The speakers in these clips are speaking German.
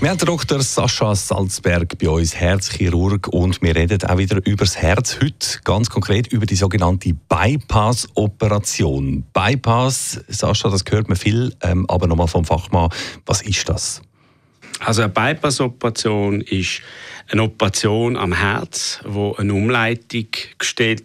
Wir haben Dr. Sascha Salzberg bei uns, Herzchirurg, und wir reden auch wieder über das Herz. Heute ganz konkret über die sogenannte Bypass-Operation. Bypass, Sascha, das hört man viel, ähm, aber nochmal vom Fachmann, was ist das? Also eine Bypass-Operation ist eine Operation am Herz, wo eine Umleitung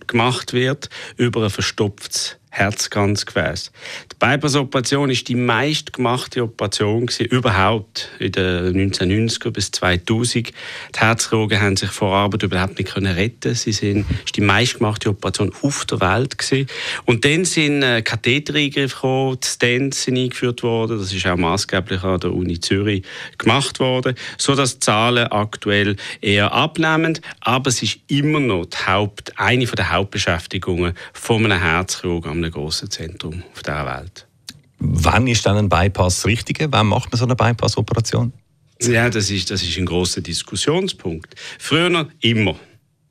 gemacht wird über ein verstopftes Herzkranzgefäß. Die Bypass-Operation ist die meistgemachte Operation überhaupt in den 1990er bis 2000. Die Herzchirurgen haben sich vor Arbeit überhaupt nicht können retten. Sie sind ist die meistgemachte Operation auf der Welt gewesen. Und dann sind äh, Kathetereingriffe gekommen, die Stents sind eingeführt worden. Das ist auch maßgeblich an der Uni Zürich gemacht worden, so dass die Zahlen aktuell eher abnehmen. Aber es ist immer noch die Haupt, eine der Hauptbeschäftigungen von einem Herzchirurgen einem grossen Zentrum auf dieser Welt. Wann ist dann ein Bypass richtig? Wann macht man so eine Bypass-Operation? Ja, das ist, das ist ein großer Diskussionspunkt. Früher immer.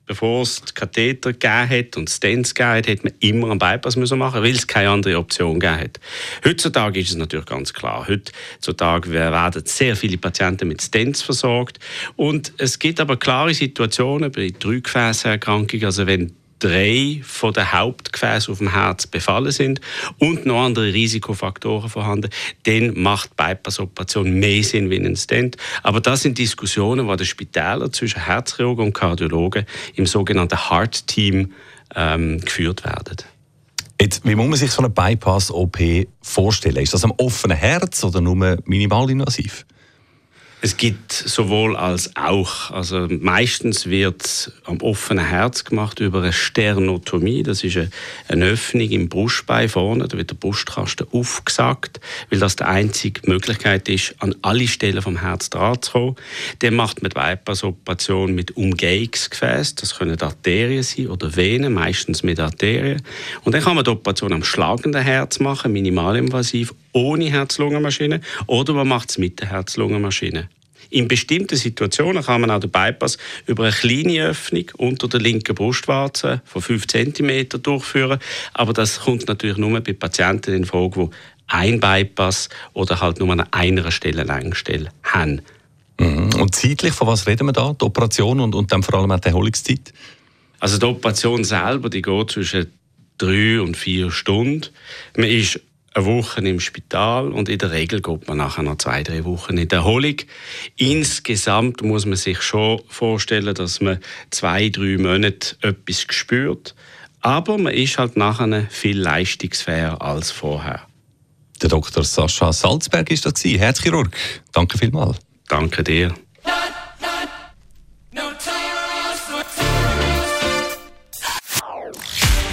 Bevor es Katheter gegeben hat und Stents gegeben hat, hätte man immer einen Bypass müssen machen weil es keine andere Option gegeben hat. Heutzutage ist es natürlich ganz klar. Heutzutage werden sehr viele Patienten mit Stents versorgt. Und es gibt aber klare Situationen bei Drückgefäßerkrankungen, also wenn drei von den Hauptgefäßen auf dem Herz befallen sind und noch andere Risikofaktoren vorhanden, dann macht Bypass-Operation mehr Sinn wie ein Stent. Aber das sind Diskussionen, die den Spitälern zwischen Herzchirurgen und Kardiologen im sogenannten Heart-Team ähm, geführt werden. Jetzt, wie muss man sich so eine Bypass-OP vorstellen? Ist das am offenen Herz oder nur minimalinvasiv? Es gibt sowohl als auch. Also meistens wird am offenen Herz gemacht über eine Sternotomie. Das ist eine, Öffnung im Brustbein vorne. Da wird der Brustkasten aufgesagt, weil das die einzige Möglichkeit ist, an alle Stellen vom Herz dran zu kommen. Dann macht man die Bypass-Operation mit Umgehungsgefäß. Das können Arterien sein oder Venen, meistens mit Arterien. Und dann kann man die Operation am schlagenden Herz machen, minimalinvasiv, ohne Herz-Lungen-Maschine. Oder man macht es mit der Herz-Lungen-Maschine. In bestimmten Situationen kann man auch den Bypass über eine kleine Öffnung unter der linken Brustwarze von 5 cm durchführen. Aber das kommt natürlich nur bei Patienten in Frage, die ein Bypass oder halt nur an einer Stelle Längsstelle haben. Mhm. Und zeitlich, von was reden wir da? Die Operation und, und dann vor allem auch die Erholungszeit? Also die Operation selber, die geht zwischen drei und vier Stunden. Man ist eine Woche im Spital und in der Regel geht man nachher noch zwei, drei Wochen in der Erholung. Insgesamt muss man sich schon vorstellen, dass man zwei, drei Monate etwas spürt. Aber man ist halt nachher viel leistungsfähiger als vorher. Der Dr. Sascha Salzberg ist das Herzchirurg. Danke vielmals. Danke dir.